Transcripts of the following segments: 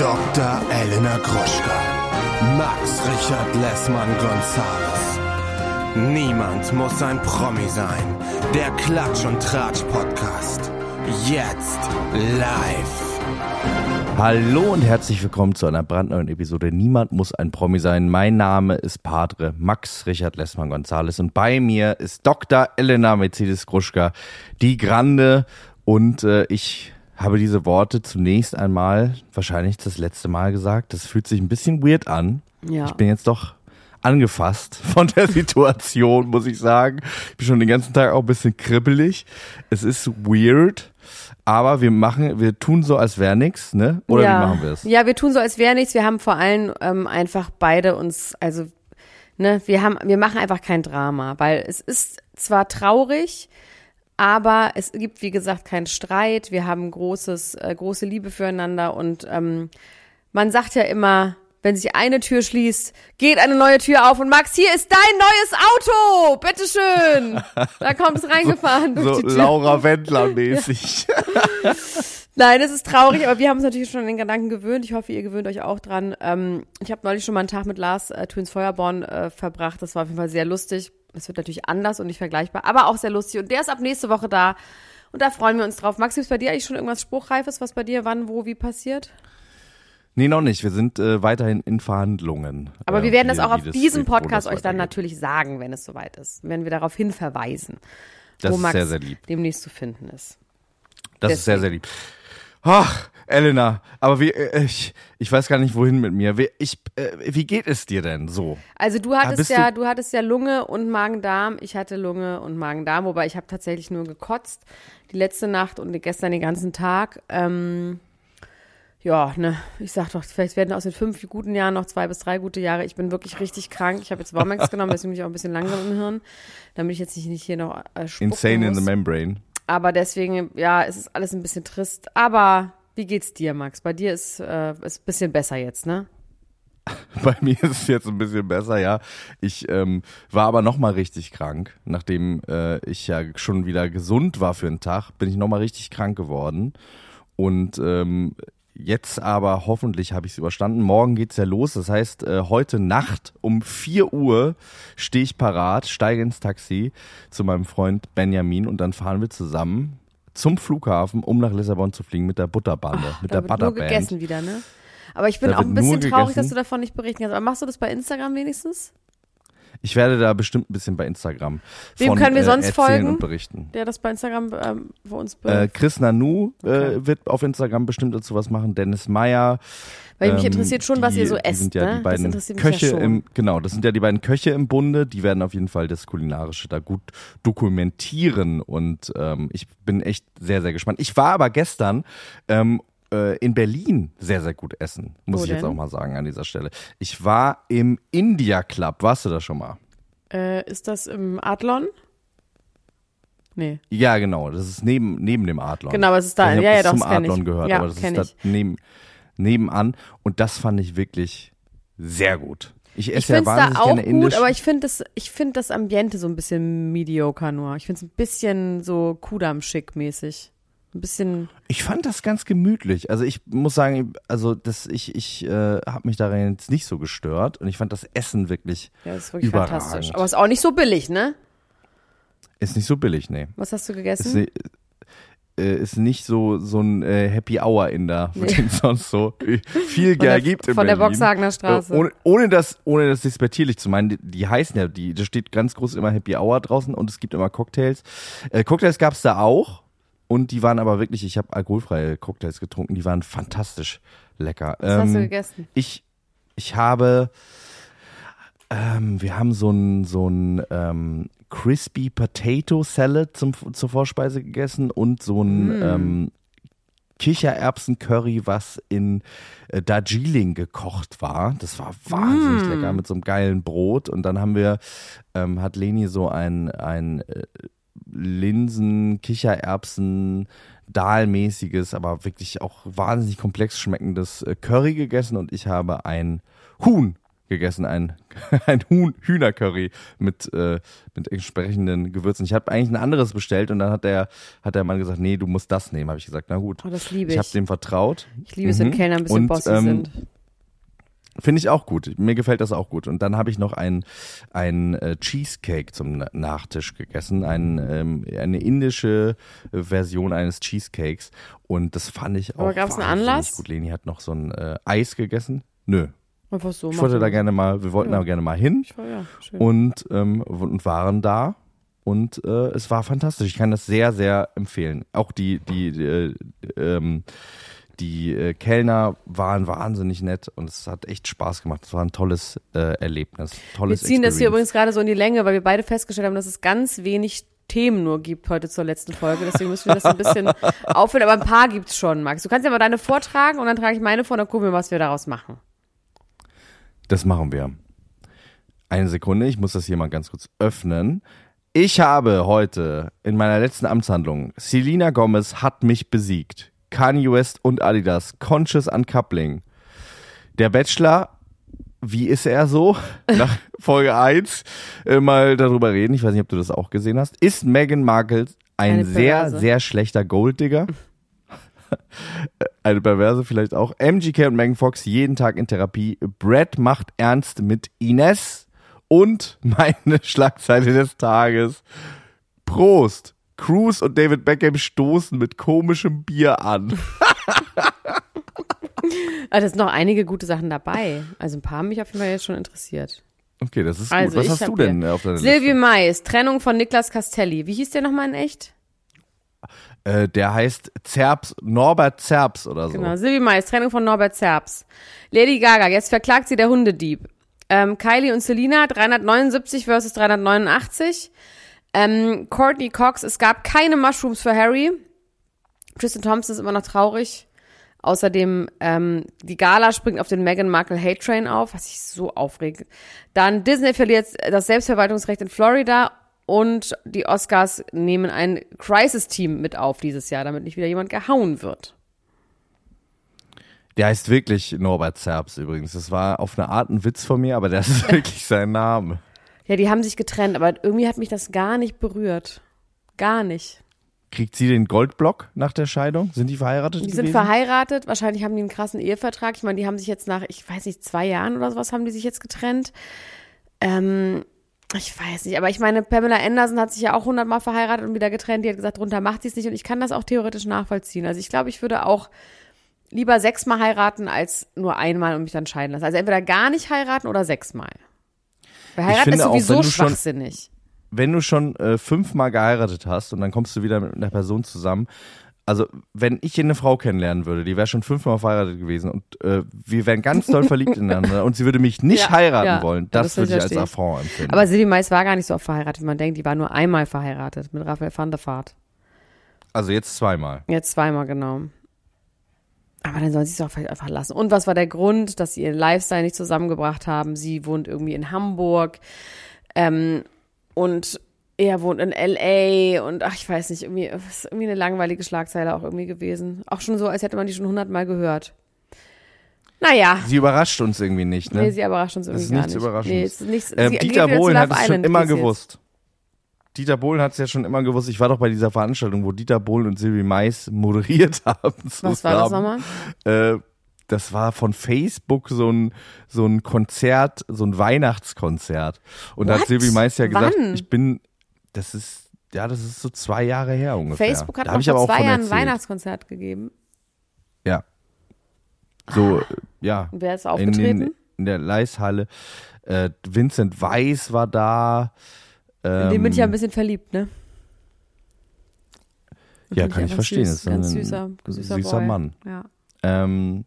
Dr. Elena Gruschka. Max Richard Lessmann Gonzales. Niemand muss ein Promi sein. Der Klatsch und Tratsch Podcast. Jetzt live. Hallo und herzlich willkommen zu einer brandneuen Episode. Niemand muss ein Promi sein. Mein Name ist Padre Max Richard Lessmann Gonzales und bei mir ist Dr. Elena Mercedes Gruschka, die Grande. Und äh, ich habe diese Worte zunächst einmal wahrscheinlich das letzte Mal gesagt. Das fühlt sich ein bisschen weird an. Ja. Ich bin jetzt doch angefasst von der Situation, muss ich sagen. Ich bin schon den ganzen Tag auch ein bisschen kribbelig. Es ist weird, aber wir machen, wir tun so, als wäre nichts, ne? Oder ja. wie machen wir es? Ja, wir tun so, als wäre nichts. Wir haben vor allem ähm, einfach beide uns, also, ne, wir haben, wir machen einfach kein Drama, weil es ist zwar traurig, aber es gibt, wie gesagt, keinen Streit. Wir haben großes, äh, große Liebe füreinander und ähm, man sagt ja immer, wenn sich eine Tür schließt, geht eine neue Tür auf und Max, hier ist dein neues Auto, bitteschön. Da kommt es reingefahren durch So die Tür. Laura Wendler mäßig. Nein, es ist traurig, aber wir haben uns natürlich schon an den Gedanken gewöhnt. Ich hoffe, ihr gewöhnt euch auch dran. Ähm, ich habe neulich schon mal einen Tag mit Lars äh, Twins Feuerborn äh, verbracht. Das war auf jeden Fall sehr lustig. Es wird natürlich anders und nicht vergleichbar, aber auch sehr lustig. Und der ist ab nächste Woche da. Und da freuen wir uns drauf. Max, gibt's bei dir eigentlich schon irgendwas Spruchreifes, was bei dir wann, wo, wie passiert? Nee, noch nicht. Wir sind äh, weiterhin in Verhandlungen. Aber äh, wir werden wie- das auch auf das- diesem Podcast euch dann natürlich sagen, wenn es soweit ist. Wenn wir darauf hin verweisen, Das wo ist Max sehr, sehr demnächst zu finden ist. Das ist sehr, sehr lieb. Ach, Elena, aber wie, äh, ich, ich weiß gar nicht, wohin mit mir. Wie, ich, äh, wie geht es dir denn so? Also du hattest bist ja, du hattest ja Lunge und Magen-Darm. Ich hatte Lunge und Magen-Darm, wobei ich habe tatsächlich nur gekotzt die letzte Nacht und gestern den ganzen Tag. Ähm, ja, ne, ich sag doch, vielleicht werden aus den fünf guten Jahren noch zwei bis drei gute Jahre. Ich bin wirklich richtig krank. Ich habe jetzt Womax genommen, deswegen bin ich auch ein bisschen langsam im Hirn, damit ich jetzt nicht, nicht hier noch äh, Insane in muss. the membrane. Aber deswegen, ja, es ist alles ein bisschen trist. Aber wie geht's dir, Max? Bei dir ist äh, ist ein bisschen besser jetzt, ne? Bei mir ist es jetzt ein bisschen besser, ja. Ich ähm, war aber noch mal richtig krank, nachdem äh, ich ja schon wieder gesund war für einen Tag, bin ich noch mal richtig krank geworden und ähm, jetzt aber hoffentlich habe ich es überstanden. Morgen geht's ja los, das heißt äh, heute Nacht um 4 Uhr stehe ich parat, steige ins Taxi zu meinem Freund Benjamin und dann fahren wir zusammen zum Flughafen, um nach Lissabon zu fliegen mit der Butterbande, mit der wird nur Butterband. gegessen wieder, ne? Aber ich bin Da auch ein bisschen traurig, dass du davon nicht berichten kannst. Aber machst du das bei Instagram wenigstens? Ich werde da bestimmt ein bisschen bei Instagram Wem von, können wir äh, sonst folgen? und berichten. Der das bei Instagram ähm, für uns Äh, Chris Nanu äh, Okay. wird auf Instagram bestimmt dazu was machen. Dennis Meyer. Weil mich ähm, interessiert schon, die, was ihr so esst, Sind ja ne? die Das beiden mich ja Köche schon. im genau. Das sind ja die beiden Köche im Bunde. Die werden auf jeden Fall das kulinarische da gut dokumentieren und ähm, ich bin echt sehr sehr gespannt. Ich war aber gestern ähm, äh, in Berlin sehr sehr gut essen, muss Wo ich jetzt denn? auch mal sagen an dieser Stelle. Ich war im India Club. Warst du da schon mal? Äh, ist das im Adlon? Nee. Ja, genau. Das ist neben, neben dem Adlon. Genau, aber es ist da. Ich Ja, ja, das doch, zum Adlon ich. gehört, Ja, aber das ist da neben, nebenan. Und das fand ich wirklich sehr gut. Ich Ich esse ja finde es wahnsinnig da auch gerne gut, indisch. aber ich finde das, ich finde das Ambiente so ein bisschen mediocre nur. Ich finde es ein bisschen so Kudam-schick-mäßig. Ein bisschen, ich fand das ganz gemütlich. Also ich muss sagen, also das, ich, ich äh, habe mich daran jetzt nicht so gestört und ich fand das Essen wirklich ja, das ist wirklich Überragend. fantastisch. Aber ist auch nicht so billig, ne? ist nicht so billig, nee. Was hast du Ist, gegessen? ni- äh, ist nicht so so ein äh, Happy Hour in da, Nee. den sonst so viel der, Geld gibt in von der Berlin. Boxhagener Straße. Äh, Ohne, ohne das, ohne das despektierlich zu meinen, die, die heißen ja, die, da steht ganz groß immer Happy Hour draußen und es gibt immer Cocktails. Cocktails gab's da auch und die waren aber wirklich, ich habe alkoholfreie Cocktails getrunken, die waren fantastisch lecker. Was hast du Ähm, gegessen? ich, ich habe, ähm, wir haben so ein, so ein ähm, Crispy Potato Salad zum, zur Vorspeise gegessen und so ein Mm. ähm, Kichererbsen-Curry, was in äh, Darjeeling gekocht war. Das war wahnsinnig Mm. lecker mit so einem geilen Brot. Und dann haben wir, ähm, hat Leni so ein, ein äh, Linsen, Kichererbsen, Dahlmäßiges, aber wirklich auch wahnsinnig komplex schmeckendes äh, Curry gegessen und ich habe ein Huhn gegessen, ein, ein Huhn, Hühnercurry mit, äh, mit entsprechenden Gewürzen. Ich habe eigentlich ein anderes bestellt und dann hat der, hat der Mann gesagt, nee, du musst das nehmen. Habe ich gesagt, na gut. Oh, das liebe Ich ich. habe dem vertraut. ich liebe es, wenn Mhm. Kellner ein bisschen Und, bossy ähm, sind. Finde ich auch gut. Mir gefällt das auch gut. Und dann habe ich noch ein, ein äh, Cheesecake zum Na- Nachtisch gegessen. Ein, ähm, eine indische äh, Version eines Cheesecakes. Und das fand ich auch Aber gab's einen Anlass? gut. Leni hat noch so ein äh, Eis gegessen. Nö. Einfach so Ich wollte da gerne mal, wir wollten Ja. da gerne mal hin war- ja, und, ähm, und waren da. Und äh, es war fantastisch. Ich kann das sehr, sehr empfehlen. Auch die, die, äh, ähm, die äh, Kellner waren wahnsinnig nett und es hat echt Spaß gemacht. Es war ein tolles äh, Erlebnis. wir Tolles ziehen das hier Experience. übrigens gerade so in die Länge, weil wir beide festgestellt haben, dass es ganz wenig Themen nur gibt heute zur letzten Folge. Deswegen müssen wir das ein bisschen auffüllen. Aber ein paar gibt's schon, Max. Du kannst ja mal deine vortragen und dann trage ich meine vor und dann gucken wir, was wir daraus machen. Das machen wir. Eine Sekunde, ich muss das hier mal ganz kurz öffnen. Ich habe heute in meiner letzten Amtshandlung, Selena Gomez hat mich besiegt. Kanye West und Adidas, Conscious Uncoupling. Der Bachelor, wie ist er so? Nach Folge 1 äh, mal darüber reden. Ich weiß nicht, ob du das auch gesehen hast. Ist Meghan Markle ein Eine sehr, Perverse. sehr schlechter Golddigger? Eine Perverse vielleicht auch. MGK und Megan Fox jeden Tag in Therapie. Brad macht ernst mit Ines. Und meine Schlagzeile des Tages. Prost. Cruz und David Beckham stoßen mit komischem Bier an. Also, es sind noch einige gute Sachen dabei. Also ein paar haben mich auf jeden Fall jetzt schon interessiert. Okay, das ist Also, gut. Was hast du denn auf deiner Silvi Liste? Mais, Trennung von Niklas Castelli. Wie hieß der nochmal in echt? Äh, der heißt Zerbs, Norbert Zerbs oder so. Genau, Silvi Mais, Trennung von Norbert Zerbs. Lady Gaga, jetzt verklagt sie der Hundedieb. Ähm, Kylie und Selena, 379 versus 389. Ähm, Courtney Cox, es gab keine Mushrooms für Harry. Tristan Thompson ist immer noch traurig. Außerdem, ähm, die Gala springt auf den Meghan Markle Hate Train auf, was ich so aufregt. Dann Disney verliert das Selbstverwaltungsrecht in Florida und die Oscars nehmen ein Crisis-Team mit auf dieses Jahr, damit nicht wieder jemand gehauen wird. Der heißt wirklich Norbert Zerbs übrigens. Das war auf eine Art ein Witz von mir, aber das ist wirklich sein Name. Ja, die haben sich getrennt, aber irgendwie hat mich das gar nicht berührt. Gar nicht. Kriegt sie den Goldblock nach der Scheidung? Sind die verheiratet Die gewesen? sind verheiratet, wahrscheinlich haben die einen krassen Ehevertrag. Ich meine, die haben sich jetzt nach, ich weiß nicht, zwei Jahren oder sowas haben die sich jetzt getrennt. Ähm, ich weiß nicht, aber ich meine, Pamela Anderson hat sich ja auch hundertmal verheiratet und wieder getrennt. Die hat gesagt, drunter macht sie es nicht und ich kann das auch theoretisch nachvollziehen. Also ich glaube, ich würde auch lieber sechsmal heiraten als nur einmal und mich dann scheiden lassen. Also entweder gar nicht heiraten oder sechsmal. Weil heiraten ist finde auch, sowieso wenn du schon- schwachsinnig. Wenn du schon äh, fünfmal geheiratet hast und dann kommst du wieder mit einer Person zusammen, also wenn ich eine Frau kennenlernen würde, die wäre schon fünfmal verheiratet gewesen und äh, wir wären ganz doll verliebt ineinander und sie würde mich nicht Ja, heiraten ja. wollen, das, das würde ich als. Affront empfinden. Aber Silly Mais war gar nicht so oft verheiratet, wie man denkt. Die war nur einmal verheiratet mit Raphael van der Vaart. also jetzt zweimal. Jetzt zweimal, genau. Aber dann soll sie es auch vielleicht einfach lassen. Und was war der Grund, dass sie ihren Lifestyle nicht zusammengebracht haben? Sie wohnt irgendwie in Hamburg ähm, und er wohnt in L.A. und ach, ich weiß nicht, irgendwie, ist irgendwie eine langweilige Schlagzeile auch irgendwie gewesen. Auch schon so, als hätte man die schon hundertmal gehört. Naja, Sie überrascht uns irgendwie nicht, ne? nee, sie überrascht uns irgendwie ist gar nichts nicht. Überraschendes. Nee, ist nichts, Ähm, Dieter Bohlen hat es schon immer gewusst. Dieter Bohlen hat es ja schon immer gewusst. Ich war doch bei dieser Veranstaltung, wo Dieter Bohlen und Silvi Mais moderiert haben. Was war das nochmal? Äh, das war von Facebook so ein, so ein Konzert, so ein Weihnachtskonzert. Und da hat What? Silvi Mais ja gesagt, Wann? ich bin, das ist, ja, das ist so zwei Jahre her ungefähr. Facebook hat da noch vor auch zwei Jahren ein. Weihnachtskonzert gegeben. Ja. So, äh, ja. Wer ist in, aufgetreten? den, in der Leishalle. Äh, Vincent Weiss war da. Ähm, In den bin ich ja ein bisschen verliebt, ne? ja, kann ich verstehen. Süß, das ist ganz ein süßer, süßer, süßer Boy. Mann. Ja. Ähm,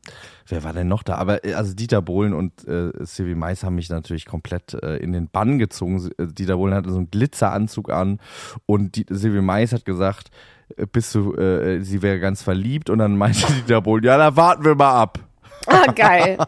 wer war denn noch da? Aber äh, also Dieter Bohlen und äh, Sylvie Mais haben mich natürlich komplett äh, in den Bann gezogen. Äh, Dieter Bohlen hatte so einen Glitzeranzug an und die, Sylvie Mais hat gesagt, äh, bist du, äh, sie wäre ganz verliebt und dann meinte Dieter Bohlen, ja, da warten wir mal ab. Ah, geil.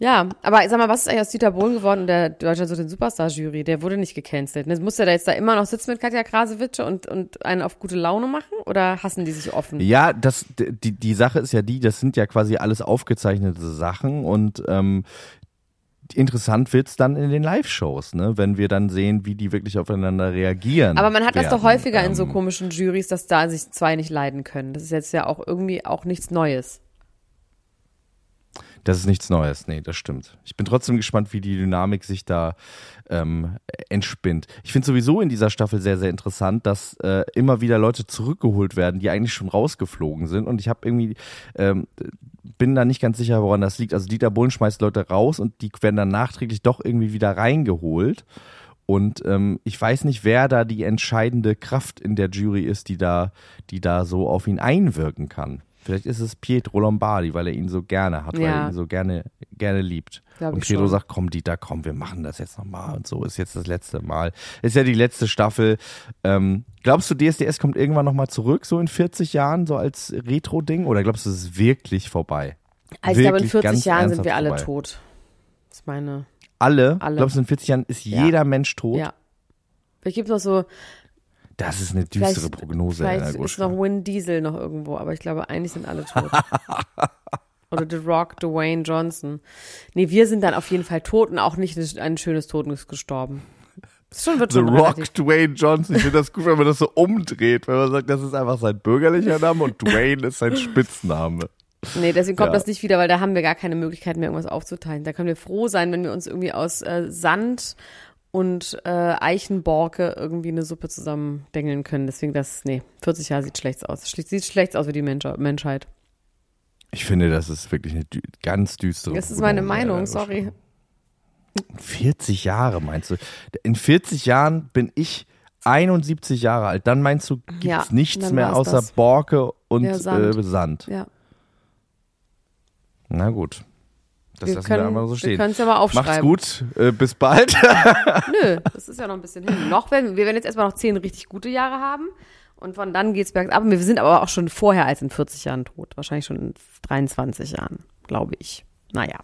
ja, aber sag mal, was ist eigentlich aus Dieter Bohlen geworden, der Deutschland so den Superstar-Jury? Der wurde nicht gecancelt. Ne? Muss der da jetzt da immer noch sitzen mit Katja Krasewitsche und, und einen auf gute Laune machen? Oder hassen die sich offen? Ja, das, die, die Sache ist ja die, das sind ja quasi alles aufgezeichnete Sachen und ähm, interessant wird's dann in den Live-Shows, ne? wenn wir dann sehen, wie die wirklich aufeinander reagieren. Aber man hat das doch werden. häufiger in so Ähm, komischen Juries, dass da sich zwei nicht leiden können. Das ist jetzt ja auch irgendwie auch nichts Neues. Das ist nichts Neues, nee, das stimmt. Ich bin trotzdem gespannt, wie die Dynamik sich da ähm, entspinnt. Ich finde sowieso in dieser Staffel sehr, sehr interessant, dass äh, immer wieder Leute zurückgeholt werden, die eigentlich schon rausgeflogen sind. Und ich habe irgendwie, ähm, bin da nicht ganz sicher, woran das liegt. Also Dieter Bohlen schmeißt Leute raus und die werden dann nachträglich doch irgendwie wieder reingeholt. Und ähm, ich weiß nicht, wer da die entscheidende Kraft in der Jury ist, die da, die da so auf ihn einwirken kann. Vielleicht ist es Pietro Lombardi, weil er ihn so gerne hat, weil Ja. er ihn so gerne, gerne liebt. Glaub und Pietro schon. sagt, komm Dieter, komm, wir machen das jetzt nochmal und so ist jetzt das letzte Mal. Ist ja die letzte Staffel. Ähm, glaubst du, DSDS kommt irgendwann nochmal zurück, so in 40 Jahren, so als Retro-Ding? Oder glaubst du, es ist wirklich vorbei? Also ich glaube, in Wirklich 40 ganz Jahren sind wir alle vorbei. tot. Das ist meine, Alle? Alle. Glaubst du, in 40 Jahren ist Ja. jeder Mensch tot? ja. Vielleicht gibt es noch so, Das ist eine düstere vielleicht, Prognose. vielleicht ist noch Win Diesel noch irgendwo, aber ich glaube, eigentlich sind alle tot. Oder The Rock, Dwayne Johnson. Nee, wir sind dann auf jeden Fall tot und auch nicht ein schönes Tod ist gestorben. Das schon, wird The schon Rock, relativ- Dwayne Johnson. Ich finde das gut, wenn man das so umdreht, wenn man sagt, das ist einfach sein bürgerlicher Name und Dwayne ist sein Spitzname. Nee, deswegen kommt Ja. das nicht wieder, weil da haben wir gar keine Möglichkeit mehr, irgendwas aufzuteilen. Da können wir froh sein, wenn wir uns irgendwie aus äh, Sand und äh, Eichenborke irgendwie eine Suppe zusammen dengeln können. Deswegen das, nee, 40 Jahre sieht schlecht aus. Sieht schlecht aus für die Mensch Menschheit. Ich finde, das ist wirklich eine dü ganz düstere Das ist meine Meinung, sorry. Gruschka. 40 Jahre meinst du? In 40 Jahren bin ich 71 Jahre alt. Dann meinst du, gibt's Ja, nichts mehr außer das. Borke und Ja, Sand. Äh, Sand. Ja, Na gut. Das wir lassen wir können einfach so wir stehen. können es ja mal Macht's aufschreiben. gut. Äh, bis bald. Nö, das ist ja noch ein bisschen hin. Noch werden, wir werden jetzt erstmal noch zehn richtig gute Jahre haben. Und von dann geht's bergab. Wir sind aber auch schon vorher als in 40 Jahren tot. Wahrscheinlich schon in 23 Jahren, glaube ich. Naja.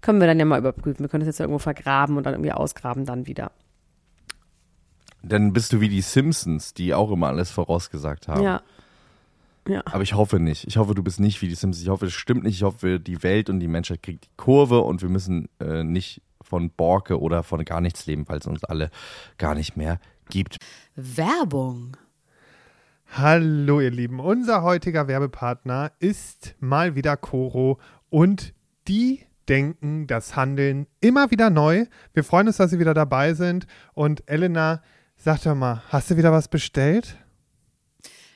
Können wir dann ja mal überprüfen. Wir können das jetzt ja irgendwo vergraben und dann irgendwie ausgraben dann wieder. Dann bist du wie die Simpsons, die auch immer alles vorausgesagt haben. Ja. Ja. Aber ich hoffe nicht. Ich hoffe, du bist nicht wie die Simpsons. Ich hoffe, es stimmt nicht. Ich hoffe, die Welt und die Menschheit kriegt die Kurve und wir müssen äh, nicht von Borke oder von gar nichts leben, weil es uns alle gar nicht mehr gibt. Werbung. Hallo ihr Lieben, unser heutiger Werbepartner ist mal wieder Coro und die denken das Handeln immer wieder neu. Wir freuen uns, dass Sie wieder dabei sind und Elena, sag doch mal, hast du wieder was bestellt?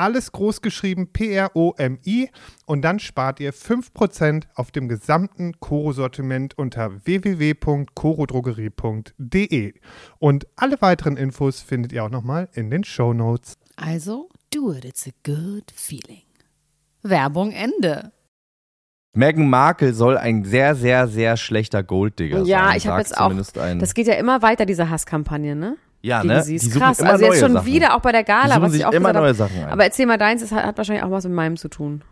alles groß geschrieben P-R-O-M-I und dann spart ihr 5% auf dem gesamten Koro-Sortiment unter www.korodrogerie.de. Und alle weiteren Infos findet ihr auch nochmal in den Show Notes. Also, do it, it's a good feeling. Werbung Ende. Meghan Markle soll ein sehr, sehr, sehr schlechter Golddigger sein. Ja, ich habe jetzt auch. Ein, Das geht ja immer weiter, diese Hasskampagne, ne? Ja, ne? sie. Die Ist suchen krass. immer Also jetzt schon Sachen. wieder auch bei der Die Gala, was ich auch immer neue. Sachen ein. Aber erzähl mal deins, das hat, hat wahrscheinlich auch was mit meinem zu tun.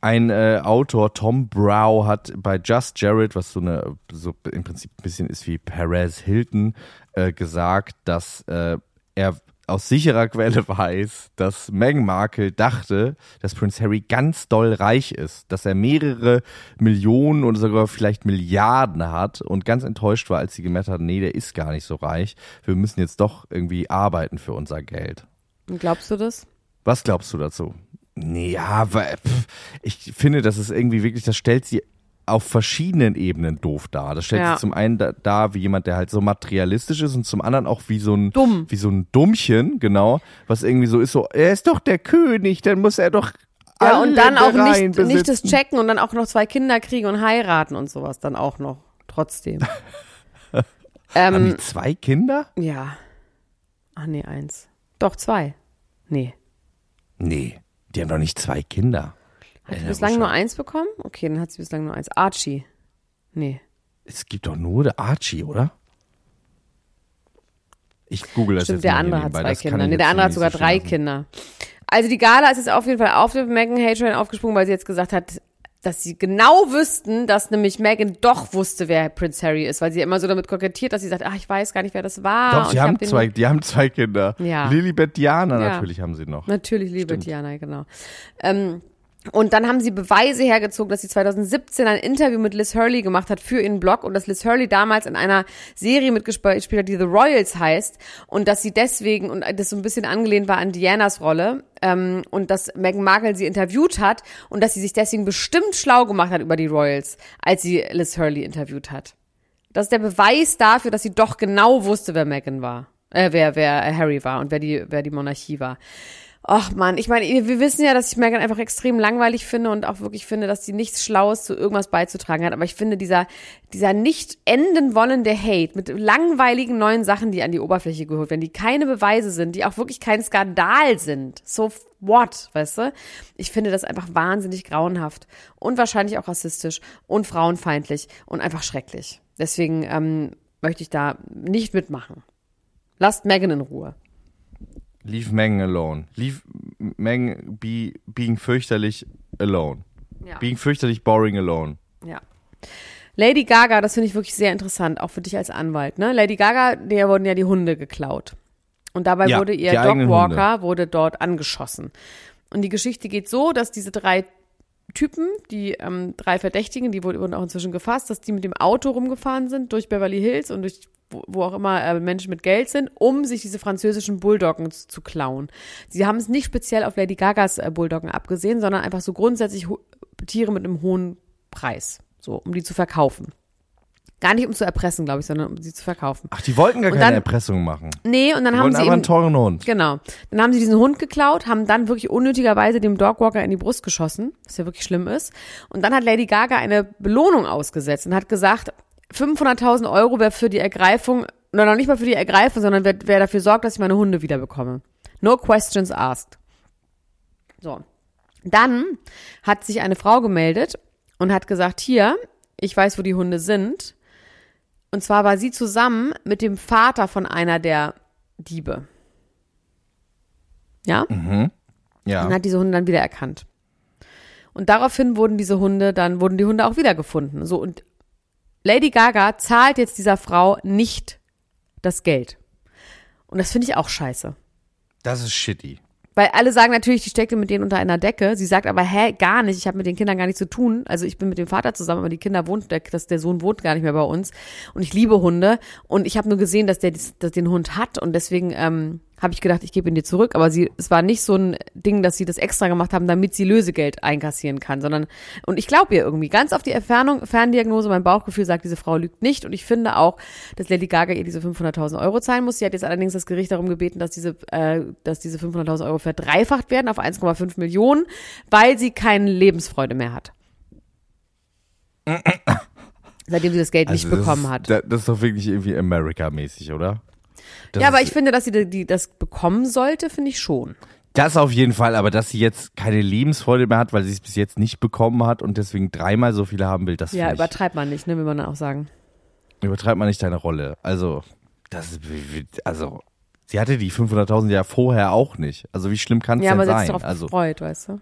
Ein äh, Autor, Tom Brow, hat bei Just Jared, was so eine, so im Prinzip ein bisschen ist wie Perez Hilton, äh, gesagt, dass äh, er aus sicherer Quelle weiß, dass Meghan Markle dachte, dass Prince Harry ganz doll reich ist, dass er mehrere Millionen oder sogar vielleicht Milliarden hat und ganz enttäuscht war, als sie gemerkt hat, nee, der ist gar nicht so reich. Wir müssen jetzt doch irgendwie arbeiten für unser Geld. Glaubst du das? Was glaubst du dazu? Nee, ja, ich finde, das ist irgendwie wirklich, das stellt sie auf verschiedenen Ebenen doof dar. Das stellt Ja. sie zum einen da, dar wie jemand, der halt so materialistisch ist und zum anderen auch wie so ein Dumm. wie so ein Dummchen, genau, was irgendwie so ist so, er ist doch der König, dann muss er doch Ja, und dann auch nicht, nicht das besitzen. checken und dann auch noch zwei Kinder kriegen und heiraten und sowas dann auch noch. Trotzdem. Haben ähm, die zwei Kinder? ja. Ach nee, eins. Doch, zwei. Nee. Nee, die haben doch nicht zwei Kinder. Hat sie Ja, bislang nur eins bekommen? Okay, dann hat sie bislang nur eins. Archie. Nee. Es gibt doch nur der Archie, oder? Ich google das Stimmt, jetzt der andere hat zwei Kinder. Nee, der andere hat sogar so drei. Kinder. Also die Gala ist jetzt auf jeden Fall auf den Megan Hay-Train aufgesprungen, weil sie jetzt gesagt hat, dass sie genau wüssten, dass nämlich Megan doch wusste, wer Prince Harry ist, weil sie immer so damit kokettiert, dass sie sagt, ach, ich weiß gar nicht, wer das war. Doch, sie haben hab zwei, die haben zwei Kinder. Ja. Lilibet Diana Ja. natürlich haben sie noch. Natürlich, Stimmt. Diana, genau. Ähm, und dann haben sie Beweise hergezogen, dass sie 2017 ein Interview mit Liz Hurley gemacht hat für ihren Blog und dass Liz Hurley damals in einer Serie mitgespielt hat, die The Royals heißt und dass sie deswegen, und das so ein bisschen angelehnt war an Dianas Rolle, ähm, und dass Meghan Markle sie interviewt hat und dass sie sich deswegen bestimmt schlau gemacht hat über die Royals, als sie Liz Hurley interviewt hat. Das ist der Beweis dafür, dass sie doch genau wusste, wer Meghan war. Äh, wer, wer Harry war und wer die, wer die Monarchie war. Ach man, ich meine, wir wissen ja, dass ich Meghan einfach extrem langweilig finde und auch wirklich finde, dass sie nichts Schlaues zu irgendwas beizutragen hat. Aber ich finde, dieser, dieser nicht enden wollende Hate mit langweiligen neuen Sachen, die an die Oberfläche geholt werden, die keine Beweise sind, die auch wirklich kein Skandal sind. So what, weißt du? Ich finde das einfach wahnsinnig grauenhaft und wahrscheinlich auch rassistisch und frauenfeindlich und einfach schrecklich. Deswegen ähm, möchte ich da nicht mitmachen. Lasst Meghan in Ruhe. Leave Megan alone. Leave Megan be, being fürchterlich alone. Ja. Being fürchterlich boring alone. Ja. Lady Gaga, das finde ich wirklich sehr interessant, auch für dich als Anwalt. Ne? Lady Gaga, der wurden ja die Hunde geklaut. Und dabei Ja, wurde ihr eigenen Dogwalker wurde dort angeschossen. Und die Geschichte geht so, dass diese drei Typen, die ähm, drei Verdächtigen, die wurden auch inzwischen gefasst, dass die mit dem Auto rumgefahren sind durch Beverly Hills und durch wo, wo auch immer äh, Menschen mit Geld sind, um sich diese französischen Bulldoggen zu, zu klauen. Sie haben es nicht speziell auf Lady Gagas äh, Bulldoggen abgesehen, sondern einfach so grundsätzlich Tiere mit einem hohen Preis, so um die zu verkaufen. Gar nicht um zu erpressen, glaube ich, sondern um sie zu verkaufen. Ach, die wollten gar Und keine dann- Erpressung machen. Nee, und dann Die haben sie eben, einen teuren Hund. genau, dann haben sie diesen Hund geklaut, haben dann wirklich unnötigerweise dem Dogwalker in die Brust geschossen, was ja wirklich schlimm ist. Und dann hat Lady Gaga eine Belohnung ausgesetzt und hat gesagt, 500.000 Euro wäre für die Ergreifung, oder noch nicht mal für die Ergreifung, sondern wer, wer dafür sorgt, dass ich meine Hunde wieder bekomme. No questions asked. So. Dann hat sich eine Frau gemeldet und hat gesagt, hier, ich weiß, wo die Hunde sind. Und zwar war sie zusammen mit dem Vater von einer der Diebe. Ja? Ja. und hat diese Hunde dann wieder erkannt. Und daraufhin wurden diese Hunde, dann wurden die Hunde auch wiedergefunden. So, und Lady Gaga zahlt jetzt dieser Frau nicht das Geld. Und das finde ich auch scheiße. Das ist shitty. Weil alle sagen natürlich, die steckte mit denen unter einer Decke. Sie sagt aber, hä, gar nicht, ich habe mit den Kindern gar nichts zu tun. Also ich bin mit dem Vater zusammen, aber die Kinder wohnt, der, das, der Sohn wohnt gar nicht mehr bei uns. Und ich liebe Hunde. Und ich habe nur gesehen, dass der dass den Hund hat. Und deswegen ähm, habe ich gedacht, ich gebe ihn dir zurück. Aber sie, es war nicht so ein Ding, dass sie das extra gemacht haben, damit sie Lösegeld einkassieren kann, sondern und ich glaube ihr irgendwie ganz auf die Entfernung, Ferndiagnose, mein Bauchgefühl sagt, diese Frau lügt nicht. Und ich finde auch, dass Lady Gaga ihr diese 500.000 Euro zahlen muss. Sie hat jetzt allerdings das Gericht darum gebeten, dass diese, äh, dass diese 500.000 Euro verdreifacht werden auf 1,5 Millionen, weil sie keine Lebensfreude mehr hat. Seitdem sie das Geld nicht Also das bekommen ist, hat. da- Das ist doch wirklich irgendwie America-mäßig, oder? Das ja, aber ist- ich finde, dass sie die, die, das bekommen sollte, finde ich schon. Das auf jeden Fall, aber dass sie jetzt keine Lebensfreude mehr hat, weil sie es bis jetzt nicht bekommen hat und deswegen dreimal so viele haben will, das Ja, ich, übertreibt man nicht, ne, will man auch sagen. übertreibt man nicht deine Rolle. Also, das ist, also, sie hatte die 500.000 ja vorher auch nicht. Also, wie schlimm kann es Ja, denn aber sie hat sein? sich darauf also, gefreut, weißt du?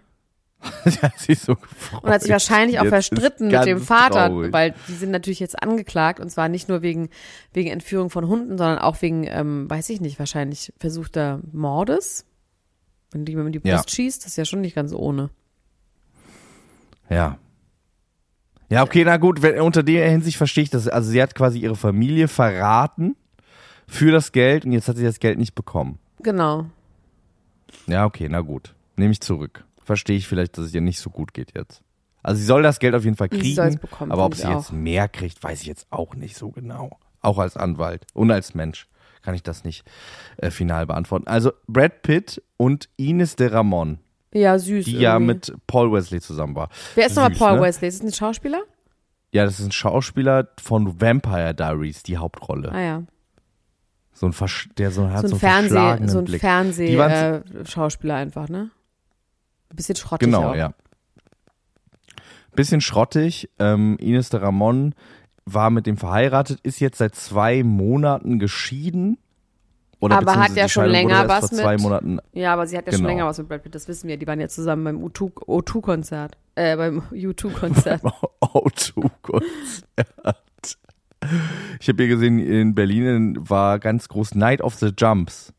sie hat sich so gefreut. Und hat sich wahrscheinlich auch Jetzt verstritten mit dem Vater, traurig. weil die sind natürlich jetzt angeklagt und zwar nicht nur wegen, wegen Entführung von Hunden, sondern auch wegen, ähm, weiß ich nicht, wahrscheinlich versuchter Mordes. Wenn die in die Ja. Brust schießt, das ist ja schon nicht ganz ohne. Ja. Ja, okay, na gut, wenn, unter der Hinsicht verstehe ich das. Also sie hat quasi ihre Familie verraten für das Geld und jetzt hat sie das Geld nicht bekommen. Genau. Ja, okay, na gut. Nehme ich zurück. Verstehe ich vielleicht, dass es ihr nicht so gut geht jetzt. Also sie soll das Geld auf jeden Fall Sie kriegen, soll's bekommen, aber ob sie ich jetzt auch. mehr kriegt, weiß ich jetzt auch nicht so genau. Auch als Anwalt und als Mensch kann ich das nicht äh, final beantworten. Also Brad Pitt und Ines de Ramon, Ja, süß. die ja irgendwie. mit Paul Wesley zusammen war. Wer ist nochmal Paul ne? Wesley? Ist das ein Schauspieler? Ja, das ist ein Schauspieler von Vampire Diaries, die Hauptrolle. Ah ja. So ein Versch der so, hat So so ein einen Fernseh, so ein Blick. Die waren- Fernseh-Schauspieler einfach, ne? Ein bisschen schrottig Genau, auch. ja. Bisschen schrottig. Ähm, Ines de Ramon war mit dem verheiratet, ist jetzt seit zwei Monaten geschieden. Oder Aber hat ja schon länger was mit- Monaten. Ja, aber sie hat ja schon Genau. länger was mit Brad Pitt, das wissen wir. Die waren ja zusammen beim U2 O2-Konzert. Äh, beim U2-Konzert. Auto-Konzert. Ich habe hier gesehen, in Berlin war ganz groß Night of the Jumps.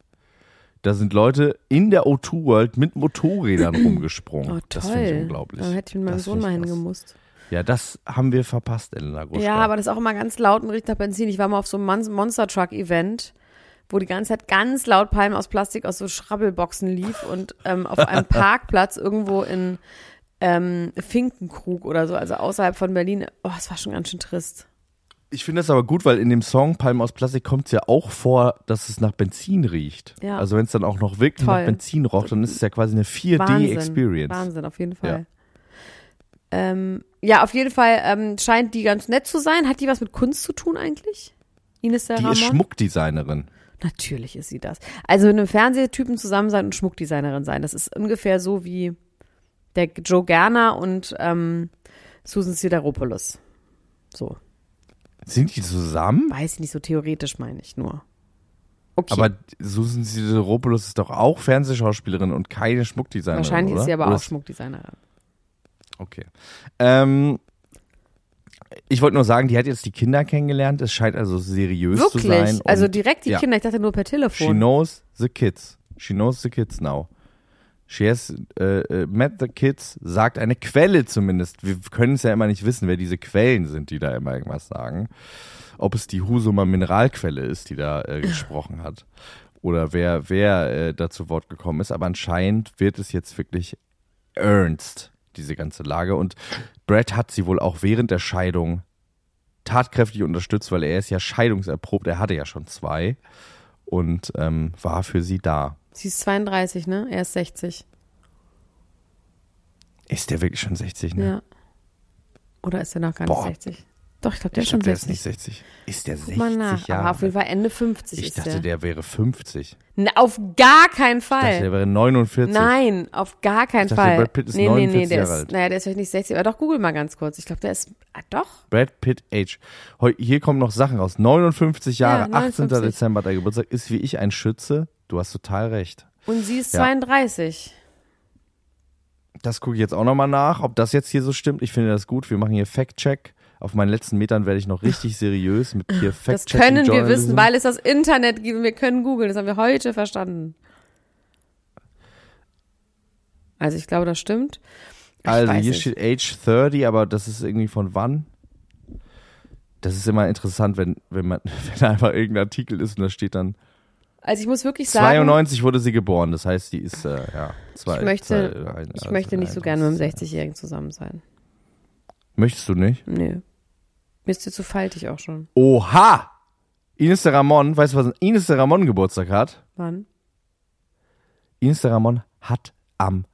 Da sind Leute in der O2 World mit Motorrädern rumgesprungen. Oh, toll. Das finde ich unglaublich. Da hätte ich mit meinem Das Sohn mal hingemusst. Ja, das haben wir verpasst, Elena Gruschka. Ja, aber das ist auch immer ganz laut und riecht nach Benzin. Ich war mal auf so einem Mon Monster Truck Event, wo die ganze Zeit ganz laut Palmen aus Plastik aus so Schrabbelboxen lief und ähm, auf einem Parkplatz irgendwo in ähm, Finkenkrug oder so, also außerhalb von Berlin. Oh, es war schon ganz schön trist. Ich finde das aber gut, weil in dem Song Palmen aus Plastik kommt es ja auch vor, dass es nach Benzin riecht. Ja. Also wenn es dann auch noch wirklich Toll. nach Benzin roch, dann ist es ja quasi eine Wahnsinn. 4D-Experience. Wahnsinn, auf jeden Fall. Ähm, ja, auf jeden Fall ähm, scheint die ganz nett zu sein. Hat die was mit Kunst zu tun eigentlich? Ines der Die Ramon? ist Schmuckdesignerin. Natürlich ist sie das. Also mit einem Fernsehtypen zusammen sein und Schmuckdesignerin sein. Das ist ungefähr so wie der Joe Gerner und ähm, Susan Sideropoulos. So. Sind die zusammen? Weiß ich nicht, so theoretisch meine ich nur. Okay. Aber Susan Sideropoulos ist doch auch Fernsehschauspielerin und keine Schmuckdesignerin, Wahrscheinlich oder? ist sie aber Oder auch Schmuckdesignerin. Okay. Ähm, ich wollte nur sagen, die hat jetzt die Kinder kennengelernt. Es scheint also seriös zu sein. Wirklich? Also direkt die ja. Kinder, ich dachte nur per She Telefon. knows the kids. She knows the kids now. She has äh, äh, met the kids, sagt eine Quelle zumindest. Wir können es ja immer nicht wissen, wer diese Quellen sind, die da immer irgendwas sagen. Ob es die Husumer Mineralquelle ist, die da äh, gesprochen hat. Oder wer, wer äh, da zu Wort gekommen ist. Aber anscheinend wird es jetzt wirklich ernst, diese ganze Lage. Und Brad hat sie wohl auch während der Scheidung tatkräftig unterstützt, weil er ist ja scheidungserprobt, er hatte ja schon zwei und ähm, war für sie da. Sie ist 32, ne? Er ist 60. Ist der wirklich schon 60, ne? Ja. Oder ist er noch gar nicht Boah. 60? Doch, ich glaube, der Ich ist schon glaub, der ist 60. nicht 60. Ist der Guck 60 mal nach. Jahre? Aber auf jeden Fall Ende 50 ich dachte, der. der wäre 50. Na, auf gar keinen Ich dachte, Fall. der wäre 49. Nein, auf gar keinen Ich dachte, Fall. Brad Pitt ist nee, nee, nee, 49 der Jahre ist, alt. naja, der ist vielleicht nicht 60, aber doch, google mal ganz kurz. Ich glaube, der ist, ah, doch. Brad Pitt Age. Hier kommen noch Sachen raus. 59 Jahre, Ja, 18. 59. Dezember, der Geburtstag ist wie ich ein Schütze. Du hast total recht. Und sie ist Ja. 32. Das gucke ich jetzt auch nochmal nach, ob das jetzt hier so stimmt. Ich finde das gut. Wir machen hier Fact-Check. Auf meinen letzten Metern werde ich noch richtig seriös mit hier Das Fact-Checking. können wir wissen, weil es das Internet gibt und wir können googeln. Das haben wir heute verstanden. Also ich glaube, das stimmt. Ich Also hier nicht. steht Age 30, aber das ist irgendwie von wann? Das ist immer interessant, wenn, wenn man, wenn da einfach irgendein Artikel ist und da steht dann Also ich muss wirklich sagen, 92 wurde sie geboren. Das heißt, die ist äh, ja zwei. ich möchte, zwei, ein- ich also möchte nicht so gerne mit einem 31. 60-Jährigen zusammen sein. Möchtest du nicht? Nö. Mir ist dir zu faltig auch schon. Oha! Ines de Ramon, weißt du, was Ines de Ramon Geburtstag hat? Wann? Ines de Ramon hat am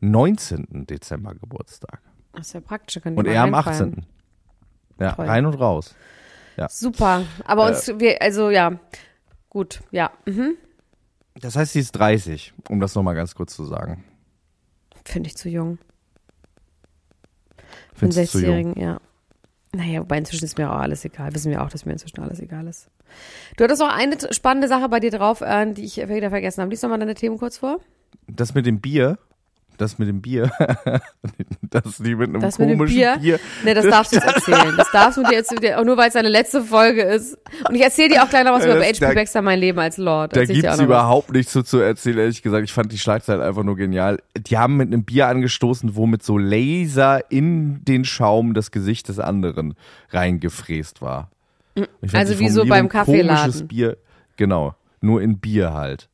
19. Dezember Geburtstag. Das ist ja praktisch. Kann Und er am reinfallen. 18. Ja, Toll. rein und raus. Super. Aber Äh. uns, wir, also ja, gut, ja. Mhm. Das heißt, sie ist 30, um das nochmal ganz kurz zu sagen. Finde ich zu jung. Einen Findest jung? 60-Jährigen, ja. Naja, wobei inzwischen ist mir auch alles egal. Wissen wir auch, dass mir inzwischen alles egal ist. Du hattest noch eine spannende Sache bei dir drauf, äh, die ich wieder vergessen habe. Lies doch mal deine Themen kurz vor. Das mit dem Bier, das mit dem Bier, das die mit einem Das mit dem komischen Bier? Bier. Nee, das darfst du jetzt erzählen. Das darfst du dir jetzt auch nur, weil es deine letzte Folge ist. Und ich erzähle dir auch gleich noch was Ja, über das- H.P. Baxter, mein Leben als Lord. Da gibt's überhaupt nichts zu, zu erzählen, ehrlich gesagt. Ich fand die Schlagzeile einfach nur genial. Die haben mit einem Bier angestoßen, wo mit so Laser in den Schaum das Gesicht des anderen reingefräst war. Fand Also wie so beim Kaffeeladen. Komisches Bier, genau. Nur in Bier halt.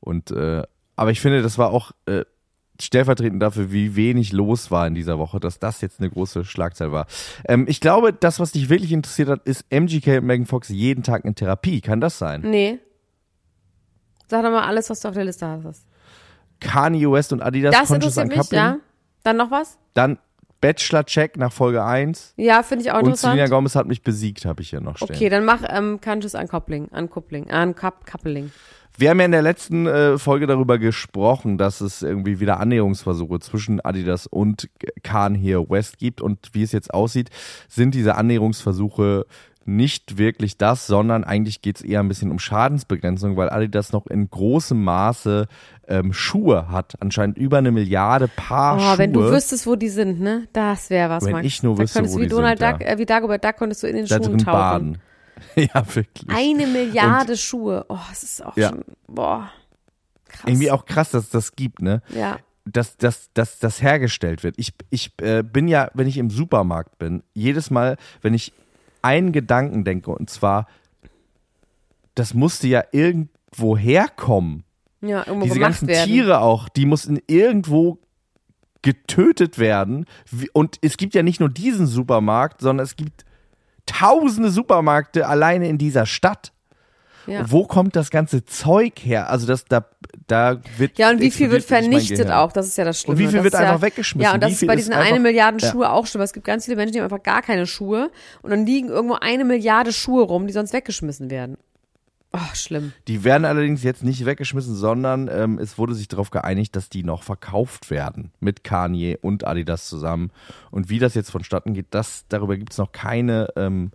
Und, äh, aber ich finde, das war auch äh, stellvertretend dafür, wie wenig los war in dieser Woche, dass das jetzt eine große Schlagzeile war. Ähm, ich glaube, das, was dich wirklich interessiert hat, ist MGK und Megan Fox jeden Tag in Therapie. Kann das sein? Nee. Sag doch mal alles, was du auf der Liste hast. Kanye West und Adidas Das Conscious interessiert mich, ja. Dann noch was? Dann Bachelor-Check nach Folge 1. Ja, finde ich auch Und Selena interessant. Gomez hat mich besiegt, habe ich hier noch stehen. Okay, dann mach ähm, Conscious Uncoupling, Uncoupling, Uncoupling. Wir haben ja in der letzten äh, Folge darüber gesprochen, dass es irgendwie wieder Annäherungsversuche zwischen Adidas und Kanye West gibt. Und wie es jetzt aussieht, sind diese Annäherungsversuche nicht wirklich das, sondern eigentlich geht es eher ein bisschen um Schadensbegrenzung, weil Adidas noch in großem Maße ähm, Schuhe hat. Anscheinend über eine Milliarde Paar Oh, Schuhe. wenn du wüsstest, wo die sind, ne? Das wäre was, Wenn Max. ich nur da wüsste, könntest wo du wie die Donald sind, Duck, ja. äh, wie Dagobert Duck konntest du in den da Schuhen drin tauchen. baden. ja, wirklich. Eine Milliarde Schuhe. Oh, das ist auch Ja. schon, boah, krass. Irgendwie auch krass, dass es das gibt, ne? Ja. dass, dass, dass das hergestellt wird. Ich, ich äh, bin ja, wenn ich im Supermarkt bin, jedes Mal, wenn ich einen Gedanken denke, und zwar, das musste ja irgendwo herkommen. Ja, irgendwo Diese ganzen werden. Tiere auch, die mussten irgendwo getötet werden. Und es gibt ja nicht nur diesen Supermarkt, sondern es gibt tausende Supermärkte alleine in dieser Stadt. Ja. Wo kommt das ganze Zeug her? Also das da da wird Ja, und wie viel wird vernichtet auch? Das ist ja das Schlimme. Und wie viel das wird ist ja, einfach weggeschmissen? Ja, und das ist bei ist diesen einfach- eine Milliarden ja. Schuhe auch schlimm. Es gibt ganz viele Menschen, die haben einfach gar keine Schuhe und dann liegen irgendwo eine Milliarde Schuhe rum, die sonst weggeschmissen werden. Oh, schlimm. Die werden allerdings jetzt nicht weggeschmissen, sondern ähm, es wurde sich darauf geeinigt, dass die noch verkauft werden mit Kanye und Adidas zusammen. Und wie das jetzt vonstatten geht, das darüber gibt es noch keine ähm,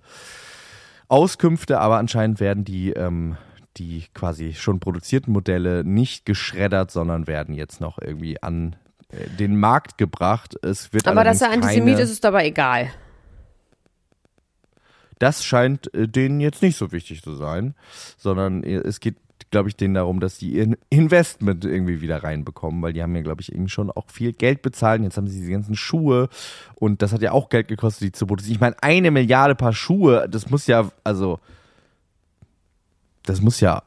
Auskünfte, aber anscheinend werden die ähm, die quasi schon produzierten Modelle nicht geschreddert, sondern werden jetzt noch irgendwie an äh, den Markt gebracht. Es wird Aber dass er Antisemit ist, ist dabei egal. Das scheint äh, denen jetzt nicht so wichtig zu sein, sondern äh, es geht, glaube ich, denen darum, dass die ihr Investment irgendwie wieder reinbekommen, weil die haben ja, glaube ich, eben schon auch viel Geld bezahlt. Jetzt haben sie diese ganzen Schuhe und das hat ja auch Geld gekostet, die zu produzieren. Ich meine, eine Milliarde Paar Schuhe, das muss ja, also, das muss ja,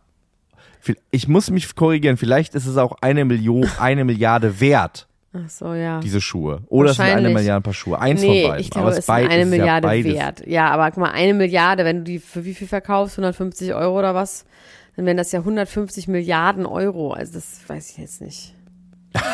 ich muss mich korrigieren, vielleicht ist es auch eine Million, eine Milliarde wert. Ach so, ja. diese Schuhe. Oder es sind eine. Milliarde Paar Schuhe. Eins nee, von beiden. ich glaube, aber es ist beid- eine Milliarde ja wert. Ja, aber guck mal, eine Milliarde, wenn du die für wie viel verkaufst, 150 Euro oder was, dann wären das ja 150 Milliarden Euro. Also das weiß ich jetzt nicht.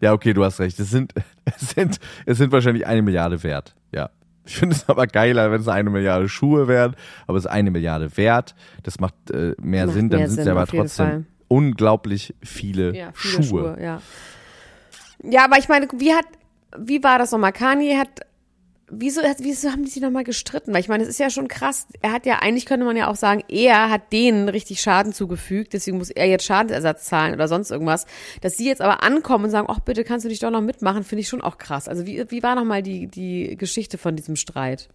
Ja, okay, du hast recht. Es sind, es sind, es sind wahrscheinlich eine Milliarde wert. Ja. Ich finde es aber geiler, wenn es eine Milliarde Schuhe wären, aber es ist eine Milliarde wert. Das macht äh, mehr Macht Sinn, dann sind es aber trotzdem. Unglaublich viele, Ja, viele Schuhe. Schuhe. ja. Ja, aber ich meine, wie hat, wie war das nochmal? Kanye hat, wieso, wieso haben die sich nochmal gestritten? Weil ich meine, es ist ja schon krass. Er hat ja, eigentlich könnte man ja auch sagen, er hat denen richtig Schaden zugefügt, deswegen muss er jetzt Schadensersatz zahlen oder sonst irgendwas. Dass sie jetzt aber ankommen und sagen, ach bitte, kannst du dich doch noch mitmachen, finde ich schon auch krass. Also wie, wie war nochmal die, die Geschichte von diesem Streit?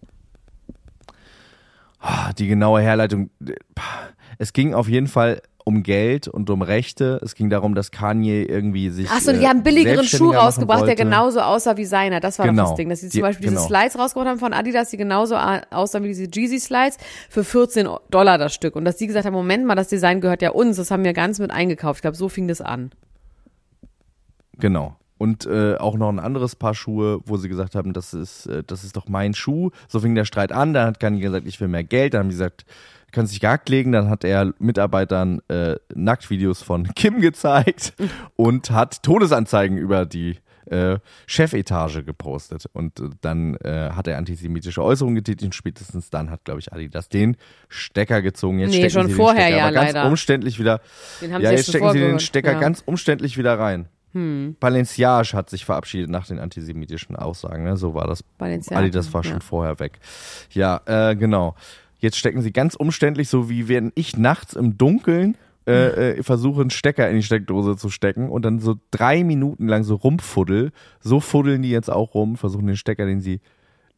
Ah, Die genaue Herleitung. Es ging auf jeden Fall um Geld und um Rechte. Es ging darum, dass Kanye irgendwie sich. Ach so, die äh, haben billigeren Schuh rausgebracht, der genauso aussah wie seiner. Das war Genau. das Ding, dass sie zum Die- Beispiel diese genau. Slides rausgebracht haben von Adidas, die genauso aussahen wie diese Jeezy Slides für 14 Dollar das Stück. Und dass die gesagt haben, Moment mal, das Design gehört ja uns, das haben wir ganz mit eingekauft. Ich glaube, so fing das an. Genau. Und äh, auch noch ein anderes Paar Schuhe, wo sie gesagt haben, das ist, äh, das ist doch mein Schuh. So fing der Streit an. Dann hat Kanye gesagt, ich will mehr Geld. Dann haben die gesagt, können sich gehackt legen. Dann hat er Mitarbeitern äh, Nacktvideos von Kim gezeigt und hat Todesanzeigen über die äh, Chefetage gepostet. Und äh, dann äh, hat er antisemitische Äußerungen getätigt. Und spätestens dann hat, glaube ich, Adidas den Stecker gezogen. Jetzt Nee, stecken schon sie vorher den Stecker ja, ganz leider. umständlich wieder. Den haben ja, sie ja jetzt stecken sie den Stecker ja. ganz umständlich wieder rein. Balenciage hat sich verabschiedet nach den antisemitischen Aussagen. Ne? So war das. Balenciaga, Adidas war ja. schon vorher weg. Ja, äh, genau. Jetzt stecken sie ganz umständlich, so wie wenn ich nachts im Dunkeln äh, äh, versuche, einen Stecker in die Steckdose zu stecken und dann so drei Minuten lang so rumfuddel. So fuddeln die jetzt auch rum, versuchen den Stecker, den sie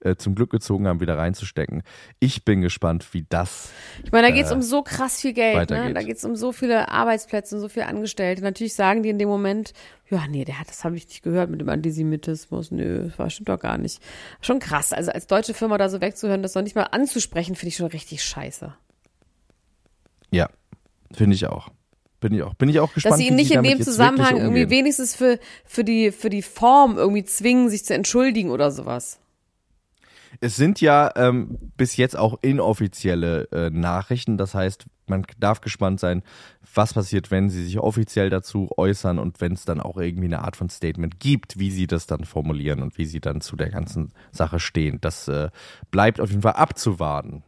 äh, zum Glück gezogen haben, wieder reinzustecken. Ich bin gespannt, wie das Ich meine, da geht's um so krass viel Geld. Ne? Da geht's um so viele Arbeitsplätze und so viele Angestellte. Natürlich sagen die in dem Moment, ja, nee, der hat, das habe ich nicht gehört mit dem Antisemitismus. Nö, das war stimmt doch gar nicht. Schon krass. Also als deutsche Firma da so wegzuhören, das noch nicht mal anzusprechen, finde ich schon richtig scheiße. Ja, finde ich auch. Bin ich auch. Bin ich auch gespannt. Dass sie ihn nicht in dem Zusammenhang irgendwie wenigstens für, für, die, für die Form irgendwie zwingen, sich zu entschuldigen oder sowas. Es sind ja ähm, bis jetzt auch inoffizielle äh, Nachrichten. Das heißt, man darf gespannt sein, was passiert, wenn sie sich offiziell dazu äußern und wenn es dann auch irgendwie eine Art von Statement gibt, wie sie das dann formulieren und wie sie dann zu der ganzen Sache stehen. Das äh, bleibt auf jeden Fall abzuwarten.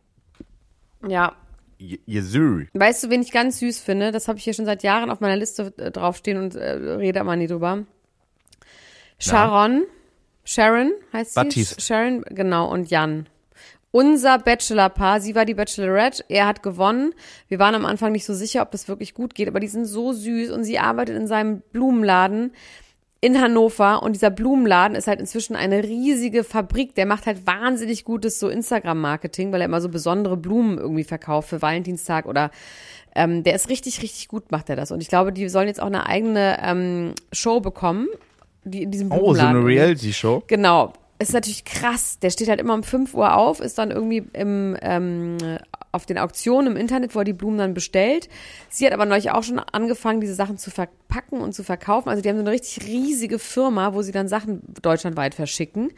Ja. Jesü. Weißt du, wen ich ganz süß finde? Das habe ich hier schon seit Jahren auf meiner Liste äh, draufstehen und äh, rede aber nie drüber. Sharon. Sharon heißt sie? Baptiste. Sharon, genau, und Jan. Unser Bachelor-Paar, sie war die Bachelorette, er hat gewonnen. Wir waren am Anfang nicht so sicher, ob das wirklich gut geht, aber die sind so süß und sie arbeitet in seinem Blumenladen in Hannover und dieser Blumenladen ist halt inzwischen eine riesige Fabrik. Der macht halt wahnsinnig gutes so Instagram-Marketing, weil er immer so besondere Blumen irgendwie verkauft für Valentinstag oder ähm, der ist richtig, richtig gut, macht er das. Und ich glaube, die sollen jetzt auch eine eigene ähm, Show bekommen, die in diesem Oh, so eine. Reality-Show. Genau. Ist natürlich krass. Der steht halt immer um 5 Uhr auf, ist dann irgendwie im, ähm, auf den Auktionen im Internet, wo er die Blumen dann bestellt. Sie hat aber neulich auch schon angefangen, diese Sachen zu verpacken und zu verkaufen. Also die haben so eine richtig riesige Firma, wo sie dann Sachen deutschlandweit verschicken.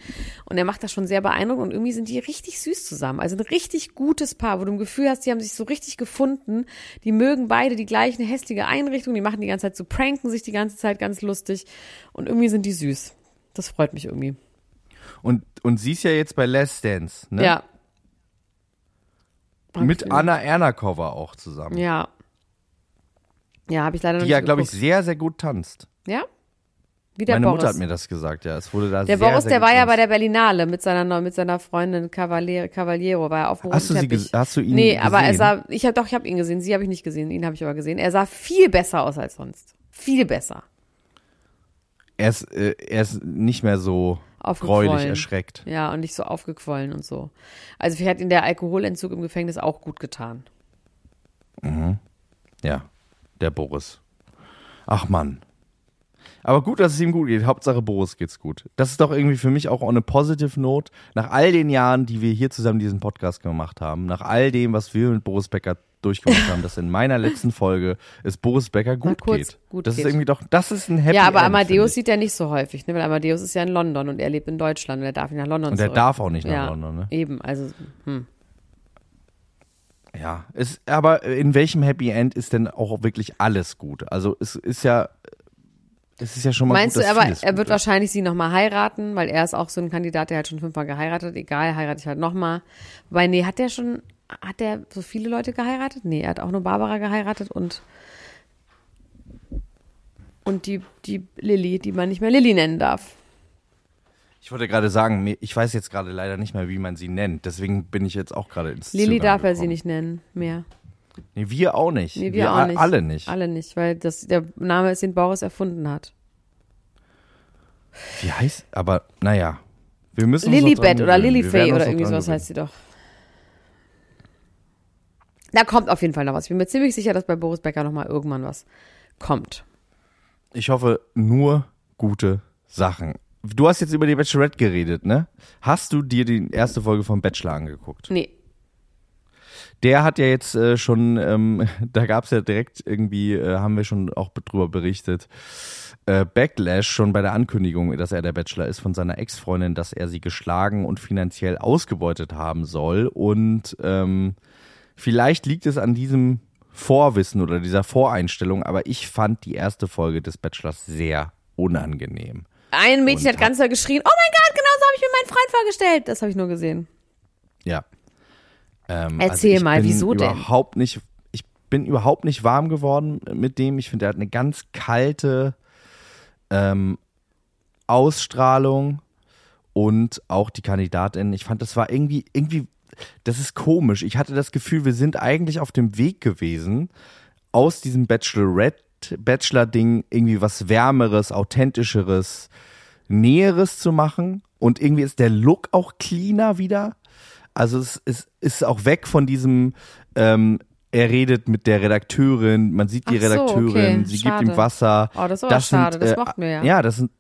Und er macht das schon sehr beeindruckend und irgendwie sind die richtig süß zusammen. Also ein richtig gutes Paar, wo du ein Gefühl hast, die haben sich so richtig gefunden. Die mögen beide die gleiche hässliche Einrichtung, die machen die ganze Zeit so, pranken sich die ganze Zeit ganz lustig. Und irgendwie sind die süß. Das freut mich irgendwie. Und, und sie ist ja jetzt bei Last Dance, ne? Ja. Mit Anna Ernakova auch zusammen. Ja. Ja, habe ich leider noch Die nicht ja, glaube ich, sehr, sehr gut tanzt. Ja? Wie der Meine Boris. Mutter hat mir das gesagt, ja. Es wurde da der sehr, Boris, sehr der war ja bei der Berlinale mit seiner mit seiner Freundin Cavalier, Cavaliero, war ja auf dem Hast du sie hast du ihn Nee, aber er gesehen? sah, ich habe doch, ich habe ihn gesehen, sie habe ich nicht gesehen, ihn habe ich aber gesehen. Er sah viel besser aus als sonst. Viel besser. Er ist, äh, er ist nicht mehr so Aufgequollen. gräulich erschreckt. Ja, und nicht so aufgequollen und so. Also vielleicht hat ihm der Alkoholentzug im Gefängnis auch gut getan. Ja, der Boris. Ach Mann. Aber gut, dass es ihm gut geht. Hauptsache Boris geht's gut. Das ist doch irgendwie für mich auch eine positive Note. Nach all den Jahren, die wir hier zusammen diesen Podcast gemacht haben, nach all dem, was wir mit Boris Becker durchgemacht haben, dass in meiner letzten Folge es Boris Becker gut geht. gut das geht. ist irgendwie doch, das ist ein Happy Ja, aber End, Amadeus sieht er nicht so häufig, ne? weil Amadeus ist ja in London und er lebt in Deutschland und er darf nicht nach London Und er darf auch nicht nach ja, London, ne? Eben, also hm. Ja, es, aber in welchem Happy End ist denn auch wirklich alles gut? Also es ist ja, es ist ja schon mal Meinst gut, du aber, er wird ist. wahrscheinlich sie nochmal heiraten, weil er ist auch so ein Kandidat, der hat schon fünfmal geheiratet. Egal, heirate ich halt nochmal. Wobei, nee, hat der schon, hat der so viele Leute geheiratet? Nee, er hat auch nur Barbara geheiratet und und die, die Lilly, die man nicht mehr Lilly nennen darf. Ich wollte gerade sagen, ich weiß jetzt gerade leider nicht mehr, wie man sie nennt. Deswegen bin ich jetzt auch gerade ins Lilly darf er sie gekommen. nicht nennen mehr. Nee, wir auch nicht. Nee, wir, auch a- nicht. Alle nicht. Alle nicht, weil das der Name ist, den Boris erfunden hat. Wie heißt, aber naja. Wir müssen dran oder. Wir Lilifay oder irgendwie sowas heißt sie doch. Da kommt auf jeden Fall noch was. Ich bin mir ziemlich sicher, dass bei Boris Becker noch mal irgendwann was kommt. Ich hoffe, nur gute Sachen. Du hast jetzt über die Bachelorette geredet, ne? Hast du dir die erste Folge vom Bachelor angeguckt? Nee. Der hat ja jetzt äh, schon, ähm, da gab es ja direkt irgendwie, äh, haben wir schon auch drüber berichtet, äh, Backlash schon bei der Ankündigung, dass er der Bachelor ist von seiner Ex-Freundin, dass er sie geschlagen und finanziell ausgebeutet haben soll. Und ähm, vielleicht liegt es an diesem Vorwissen oder dieser Voreinstellung, aber ich fand die erste Folge des Bachelors sehr unangenehm. Ein Mädchen hat ganz doll geschrien, oh mein Gott, genau so habe ich mir meinen Freund vorgestellt. Das habe ich nur gesehen. Ja. Ähm, Erzähl ich mal, wieso denn? Überhaupt nicht, ich bin überhaupt nicht warm geworden mit dem. Ich finde, er hat eine ganz kalte ähm, Ausstrahlung und auch die Kandidatin. Ich fand, das war irgendwie, irgendwie, das ist komisch. Ich hatte das Gefühl, wir sind eigentlich auf dem Weg gewesen, aus diesem Bachelorette, Bachelor-Ding irgendwie was Wärmeres, Authentischeres, Näheres zu machen. Und irgendwie ist der Look auch cleaner wieder. Also es ist, ist auch weg von diesem, ähm, er redet mit der Redakteurin, man sieht die so, Redakteurin, okay, sie schade. gibt ihm Wasser. Oh, das ist aber schade, das äh, mochten wir ja. Ja, das sind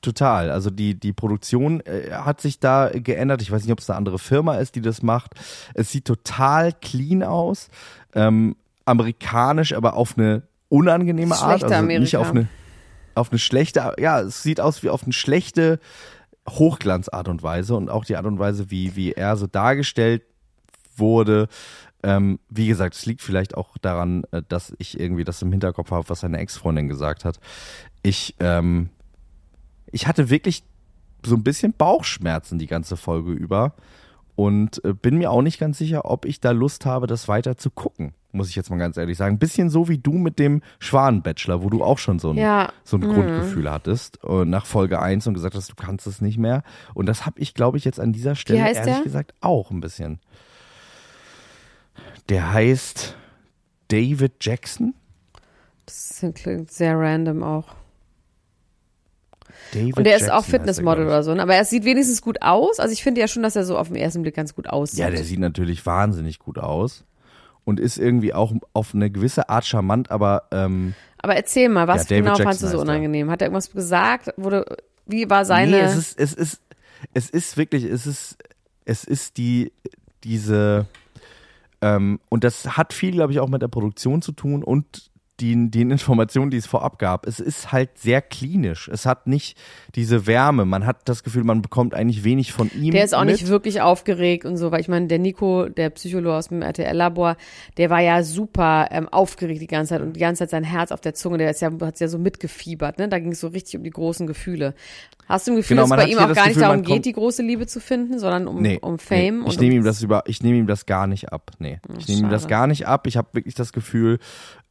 total. Also die, die Produktion äh, hat sich da geändert. Ich weiß nicht, ob es eine andere Firma ist, die das macht. Es sieht total clean aus. Ähm, amerikanisch, aber auf eine unangenehme Art. Also nicht Amerika. auf eine, auf eine schlechte, ja, es sieht aus wie auf eine schlechte Hochglanzart und Weise und auch die Art und Weise, wie, wie er so dargestellt wurde. Ähm, wie gesagt, es liegt vielleicht auch daran, äh, dass ich irgendwie das im Hinterkopf habe, was seine Ex-Freundin gesagt hat. Ich, ähm, ich hatte wirklich so ein bisschen Bauchschmerzen die ganze Folge über und äh, bin mir auch nicht ganz sicher, ob ich da Lust habe, das weiter zu gucken, muss ich jetzt mal ganz ehrlich sagen. Ein bisschen so wie du mit dem Schwan-Bachelor, wo du auch schon so ein, Ja. so ein Mhm. Grundgefühl hattest äh, nach Folge 1 und gesagt hast, du kannst es nicht mehr. Und das habe ich, glaube ich, jetzt an dieser Stelle ehrlich der? gesagt auch ein bisschen. Der heißt David Jackson. Das klingt sehr random auch. David Und der ist Jackson auch heißt der, Fitnessmodel oder so. ne? Aber er sieht wenigstens gut aus. Also ich finde ja schon, dass er so auf den ersten Blick ganz gut aussieht. Ja, der sieht natürlich wahnsinnig gut aus und ist irgendwie auch auf eine gewisse Art charmant, aber ähm, Aber erzähl mal, was Ja, genau Jackson fandst du so unangenehm? Hat er irgendwas gesagt? Wurde, wie war seine. nee, es ist, es ist, es ist wirklich, es ist, es ist die, diese, ähm, und das hat viel, glaube ich, auch mit der Produktion zu tun und die, den Informationen, die es vorab gab. Es ist halt sehr klinisch. Es hat nicht diese Wärme. Man hat das Gefühl, man bekommt eigentlich wenig von ihm. Der ist auch mit. nicht wirklich aufgeregt und so, weil ich meine, der Nico, der Psychologe aus dem RTL-Labor, der war ja super ähm, aufgeregt die ganze Zeit und die ganze Zeit sein Herz auf der Zunge, der ist ja, hat ja so mitgefiebert, ne? Da ging es so richtig um die großen Gefühle. Hast du ein Gefühl, Genau, dass es bei ihm auch gar nicht Gefühl, darum man kommt- geht, die große Liebe zu finden, sondern um, Nee, um Fame? Nee. Ich nehme um ihm das über, ich nehme ihm das gar nicht ab. Nee, ich nehme ihm das gar nicht ab. Ich habe wirklich das Gefühl,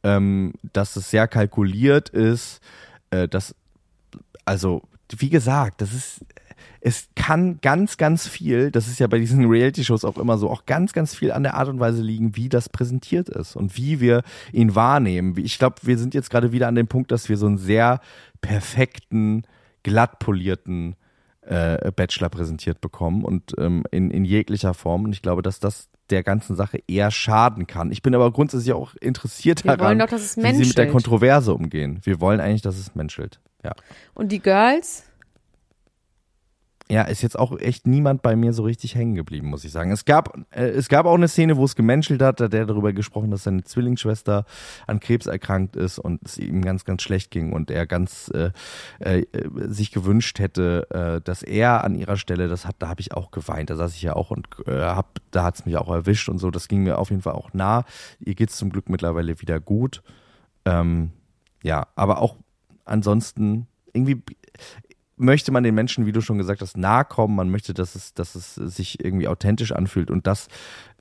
ähm, dass es sehr kalkuliert ist, äh, dass also wie gesagt, das ist es kann ganz, ganz viel, das ist ja bei diesen Reality-Shows auch immer so, auch ganz, ganz viel an der Art und Weise liegen, wie das präsentiert ist und wie wir ihn wahrnehmen. Ich glaube, wir sind jetzt gerade wieder an dem Punkt, dass wir so einen sehr perfekten, glatt polierten äh, Bachelor präsentiert bekommen und ähm, in, in jeglicher Form. Und ich glaube, dass das der ganzen Sache eher schaden kann. Ich bin aber grundsätzlich auch interessiert Wir daran, doch, dass es wie sie mit der. Kontroverse umgehen. Wir wollen eigentlich, dass es menschelt. Ja. Und die Girls? Ja, ist jetzt auch echt niemand bei mir so richtig hängen geblieben, muss ich sagen. Es gab, äh, es gab auch eine Szene, wo es gemenschelt hat, da hat er darüber gesprochen, dass seine Zwillingsschwester an Krebs erkrankt ist und es ihm ganz, ganz schlecht ging und er ganz äh, äh, sich gewünscht hätte, äh, dass er an ihrer Stelle das hat. Da habe ich auch geweint. Da saß ich ja auch und äh, hab, da hat es mich auch erwischt und so. Das ging mir auf jeden Fall auch nah. Ihr geht's zum Glück mittlerweile wieder gut. Ähm, ja, aber auch ansonsten irgendwie möchte man den Menschen, wie du schon gesagt hast, nahe kommen. Man möchte, dass es, dass es sich irgendwie authentisch anfühlt. Und das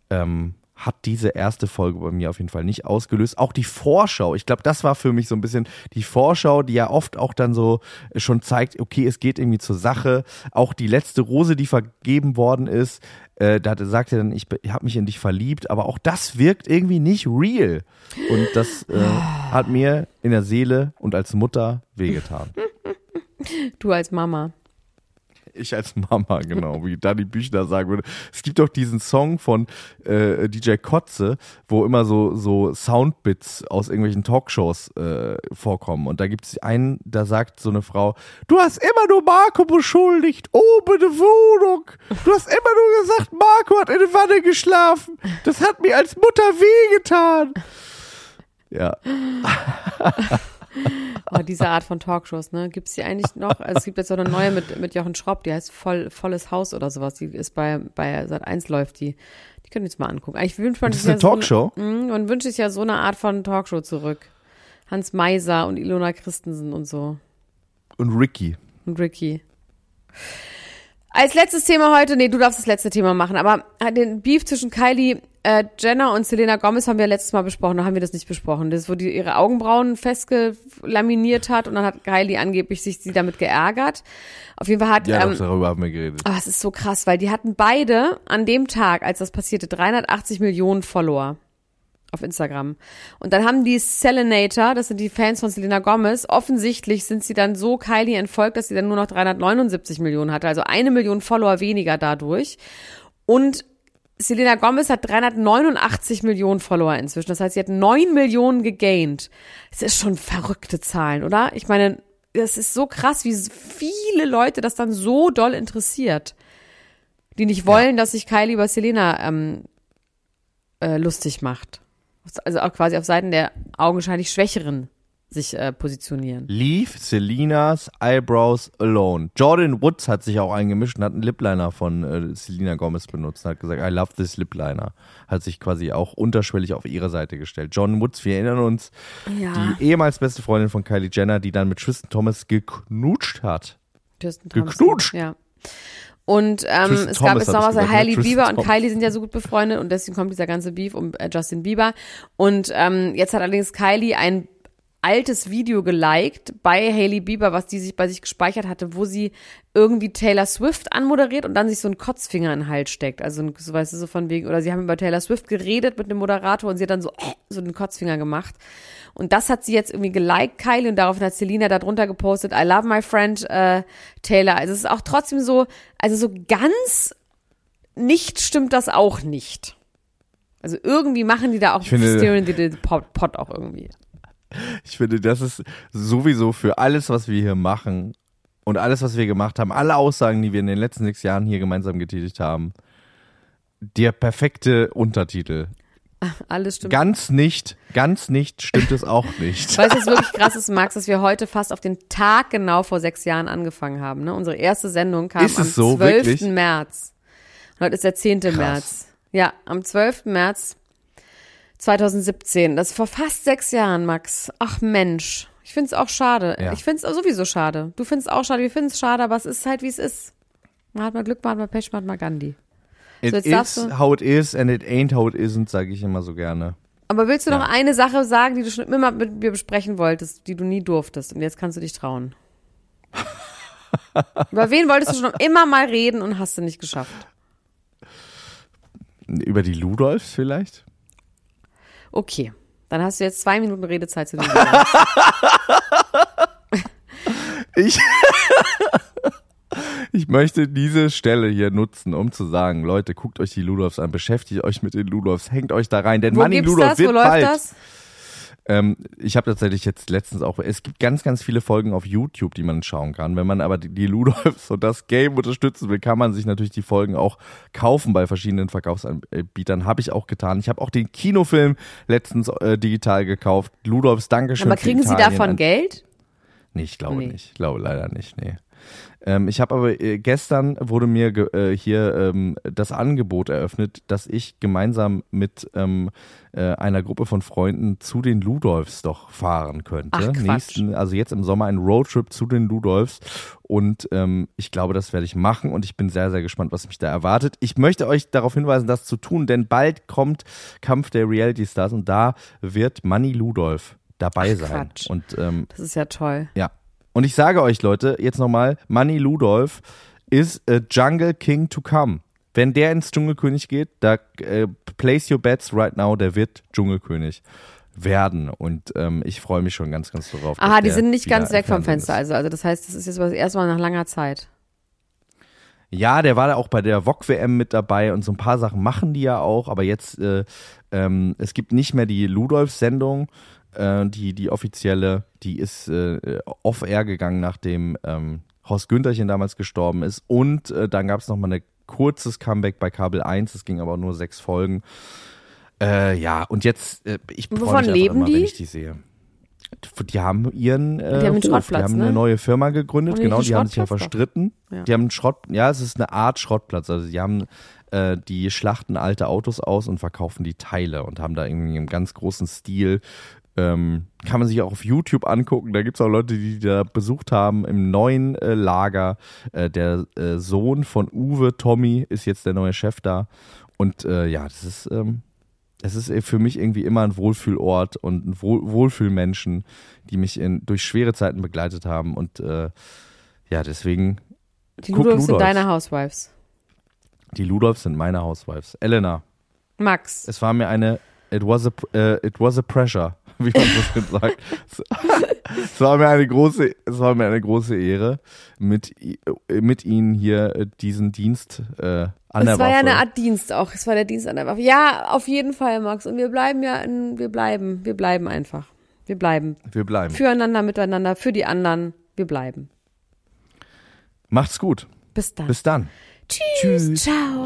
ähm, hat diese erste Folge bei mir auf jeden Fall nicht ausgelöst. Auch die Vorschau, ich glaube, das war für mich so ein bisschen die Vorschau, die ja oft auch dann so schon zeigt, okay, es geht irgendwie zur Sache. Auch die letzte Rose, die vergeben worden ist, äh, da sagt er dann, ich, habe mich in dich verliebt, aber auch das wirkt irgendwie nicht real. Und das äh, hat mir in der Seele und als Mutter wehgetan. Du als Mama. Ich als Mama, genau, wie Dani Büchner sagen würde. Es gibt doch diesen Song von äh, DJ Kotze, wo immer so, so Soundbits aus irgendwelchen Talkshows äh, vorkommen. Und da gibt es einen, da sagt so eine Frau, du hast immer nur Marco beschuldigt, oben in der Wohnung. Du hast immer nur gesagt, Marco hat in der Wanne geschlafen. Das hat mir als Mutter wehgetan. Ja. Oh, diese Art von Talkshows, ne? Gibt es die eigentlich noch? Also es gibt jetzt so eine neue mit, mit Jochen Schropp, die heißt Voll, Volles Haus oder sowas. Die ist bei, bei Sat 1 läuft die. Die können jetzt mal angucken. Eigentlich wünscht man Das ist eine ja Talkshow? So eine, mh, man wünscht sich ja so eine Art von Talkshow zurück. Hans Meiser und Ilona Christensen und so. Und Ricky. Und Ricky. Als letztes Thema heute, nee, du darfst das letzte Thema machen, aber den Beef zwischen Kylie äh, Jenner und Selena Gomez haben wir letztes Mal besprochen, da haben wir das nicht besprochen. Das wo die ihre Augenbrauen festgelaminiert hat und dann hat Kylie angeblich sich sie damit geärgert. Auf jeden Fall hat, Ja, ähm, darüber haben wir geredet. ah, es ist so krass, weil die hatten beide an dem Tag, als das passierte, 380 Millionen Follower auf Instagram. Und dann haben die Selenator, das sind die Fans von Selena Gomez, offensichtlich sind sie dann so Kylie entfolgt, dass sie dann nur noch 379 Millionen hatte, also eine Million Follower weniger dadurch. Und Selena Gomez hat 389 Millionen Follower inzwischen. Das heißt, sie hat 9 Millionen gegaint. Das ist schon verrückte Zahlen, oder? Ich meine, das ist so krass, wie viele Leute das dann so doll interessiert. Die nicht wollen, dass sich Kylie über Selena ähm, äh, lustig macht. Also auch quasi auf Seiten der augenscheinlich Schwächeren sich äh, positionieren. Leave Selena's Eyebrows alone. Jordan Woods hat sich auch eingemischt und hat einen Lipliner von äh, Selena Gomez benutzt und hat gesagt, I love this Lipliner. Hat sich quasi auch unterschwellig auf ihre Seite gestellt. John Woods, wir erinnern uns, Ja. die ehemals beste Freundin von Kylie Jenner, die dann mit Tristan Thomas geknutscht hat. Kirsten Thompson. Geknutscht. Ja. Und ähm, Tristan es gab Thomas jetzt noch was, gesagt, Hailey ne? Bieber Tristan und Thomas. Kylie sind ja so gut befreundet und deswegen kommt dieser ganze Beef um äh, Justin Bieber. Und ähm, jetzt hat allerdings Kylie ein altes Video geliked bei Hailey Bieber, was die sich bei sich gespeichert hatte, wo sie irgendwie Taylor Swift anmoderiert und dann sich so einen Kotzfinger in den Hals steckt. Also so weißt du so von wegen, oder sie haben über Taylor Swift geredet mit dem Moderator und sie hat dann so äh, so einen Kotzfinger gemacht. Und das hat sie jetzt irgendwie geliked, Kylie, und daraufhin hat Selina da drunter gepostet, I love my friend äh, Taylor. Also es ist auch trotzdem so, also so ganz nicht stimmt das auch nicht. Also irgendwie machen die da auch Ich finde- the, the pot, pot auch irgendwie. Ich finde, das ist sowieso für alles, was wir hier machen und alles, was wir gemacht haben, alle Aussagen, die wir in den letzten sechs Jahren hier gemeinsam getätigt haben, der perfekte Untertitel. Alles stimmt. Ganz nicht, ganz nicht stimmt es auch nicht. Weißt du, was wirklich krass ist, Max, dass wir heute fast auf den Tag genau vor sechs Jahren angefangen haben. Ne? Unsere erste Sendung kam Ist am so, 12. wirklich? März. Und heute ist der 10. Krass. März. Ja, am 12. März 2017. Das ist vor fast sechs Jahren, Max. Ach Mensch. Ich finde es auch schade. Ja. Ich finde es sowieso schade. Du findest auch schade, wir finden es schade, aber es ist halt, wie es ist. Man hat mal Glück, man hat mal Pech, man hat mal Gandhi. It darfst is how it is and it ain't how it isn't, sage ich immer so gerne. Aber willst du Ja. noch eine Sache sagen, die du schon immer mit mir besprechen wolltest, die du nie durftest? Und jetzt kannst du dich trauen. Über wen wolltest du schon immer mal reden und hast du nicht geschafft? Über die Ludolfs vielleicht? Okay, dann hast du jetzt zwei Minuten Redezeit zu Thema. Ich, ich möchte diese Stelle hier nutzen, um zu sagen, Leute, guckt euch die Ludolfs an, beschäftigt euch mit den Ludolfs, hängt euch da rein, denn Wo Manni Ludolf das? Wo wird läuft bald. das? Ähm, ich habe tatsächlich jetzt letztens auch, es gibt ganz, ganz viele Folgen auf YouTube, die man schauen kann. Wenn man aber die, die Ludolfs und das Game unterstützen will, kann man sich natürlich die Folgen auch kaufen bei verschiedenen Verkaufsanbietern. Habe ich auch getan. Ich habe auch den Kinofilm letztens äh, digital gekauft. Ludolfs Dankeschön. Aber kriegen Sie davon Geld? Nee, ich glaube Nee. nicht. Ich glaube leider nicht, nee. Ähm, ich habe aber äh, gestern wurde mir äh, hier ähm, das Angebot eröffnet, dass ich gemeinsam mit ähm, äh, einer Gruppe von Freunden zu den Ludolfs doch fahren könnte. Ach, Quatsch. Nächsten, also jetzt im Sommer ein Roadtrip zu den Ludolfs. Und ähm, ich glaube, das werde ich machen und ich bin sehr, sehr gespannt, was mich da erwartet. Ich möchte euch darauf hinweisen, das zu tun, denn bald kommt Kampf der Reality Stars und da wird Manny Ludolf dabei Ach, sein. Quatsch. Und ähm, Das ist ja toll. ja. Und ich sage euch, Leute, jetzt nochmal, Manny Ludolf ist a Jungle King to come. Wenn der ins Dschungelkönig geht, da äh, place your bets right now, der wird Dschungelkönig werden. Und ähm, ich freue mich schon ganz, ganz darauf. Aha, die sind nicht ganz weg vom Fenster. ist. Also, also das heißt, das ist jetzt was erstmal nach langer Zeit. Ja, der war da auch bei der VOG-WM mit dabei und so ein paar Sachen machen die ja auch, aber jetzt, äh, ähm, es gibt nicht mehr die Ludolf-Sendung, äh, die, die offizielle, die ist äh, off-air gegangen, nachdem ähm, Horst Güntherchen damals gestorben ist und äh, dann gab es nochmal ein kurzes Comeback bei Kabel 1, das ging aber nur sechs Folgen. Äh, ja, und jetzt, äh, ich freue Wovon mich leben immer, die? wenn ich die sehe. Die haben ihren äh, Die haben die haben ne? eine neue Firma gegründet, Haben genau, die haben sich ja verstritten. Ja. Die haben einen Schrott, ja, es ist eine Art Schrottplatz. Also die haben die schlachten alte Autos aus und verkaufen die Teile und haben da irgendwie im ganz großen Stil. Ähm, kann man sich auch auf YouTube angucken. Da gibt es auch Leute, die da besucht haben im neuen äh, Lager. Äh, der äh, Sohn von Uwe, Tommy, ist jetzt der neue Chef da. Und äh, ja, das ist, ähm, es ist für mich irgendwie immer ein Wohlfühlort und ein Wohl Wohlfühlmenschen, die mich in, durch schwere Zeiten begleitet haben. Und äh, ja, deswegen, Die Ludolfs sind deine Housewives. die Ludolfs sind meine Housewives. Elena, Max. es war mir eine, it was a, äh, it was a pressure, wie man so schön sagt. Es- es war mir eine große, es war mir eine große Ehre, mit, äh, mit Ihnen hier äh, diesen Dienst äh, an der Es war ja Waffe. eine Art Dienst auch. Es war der Dienst an der Waffe. Ja, auf jeden Fall, Max. Und wir bleiben ja, in, wir bleiben, wir bleiben einfach. Wir bleiben. Wir bleiben. Füreinander, miteinander, für die anderen. Wir bleiben. Macht's gut. Bis dann. Bis dann. Tschüss. Ciao.